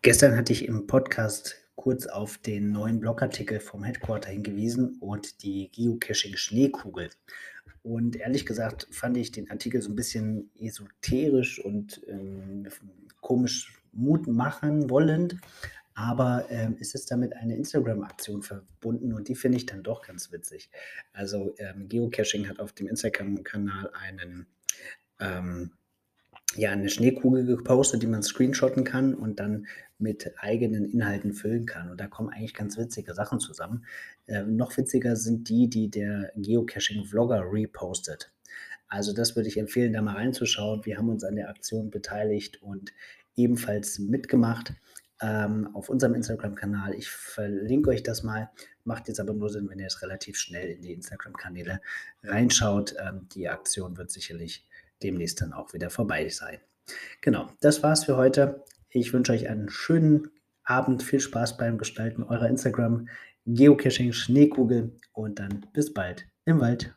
Gestern hatte ich im Podcast kurz auf den neuen Blogartikel vom Headquarter hingewiesen und die Geocaching-Schneekugel. Und ehrlich gesagt fand ich den Artikel so ein bisschen esoterisch und ähm, komisch Mut machen wollend. Aber ähm, es ist damit eine Instagram-Aktion verbunden und die finde ich dann doch ganz witzig. Also ähm, Geocaching hat auf dem Instagram-Kanal einen ähm, ja, eine Schneekugel gepostet, die man screenshotten kann und dann mit eigenen Inhalten füllen kann. Und da kommen eigentlich ganz witzige Sachen zusammen. Äh, noch witziger sind die, die der Geocaching-Vlogger repostet. Also das würde ich empfehlen, da mal reinzuschauen. Wir haben uns an der Aktion beteiligt und ebenfalls mitgemacht ähm, auf unserem Instagram-Kanal. Ich verlinke euch das mal. Macht jetzt aber nur Sinn, wenn ihr es relativ schnell in die Instagram-Kanäle reinschaut. Ähm, die Aktion wird sicherlich demnächst dann auch wieder vorbei sein. Genau, das war's für heute. Ich wünsche euch einen schönen Abend, viel Spaß beim Gestalten eurer Instagram Geocaching Schneekugel und dann bis bald im Wald.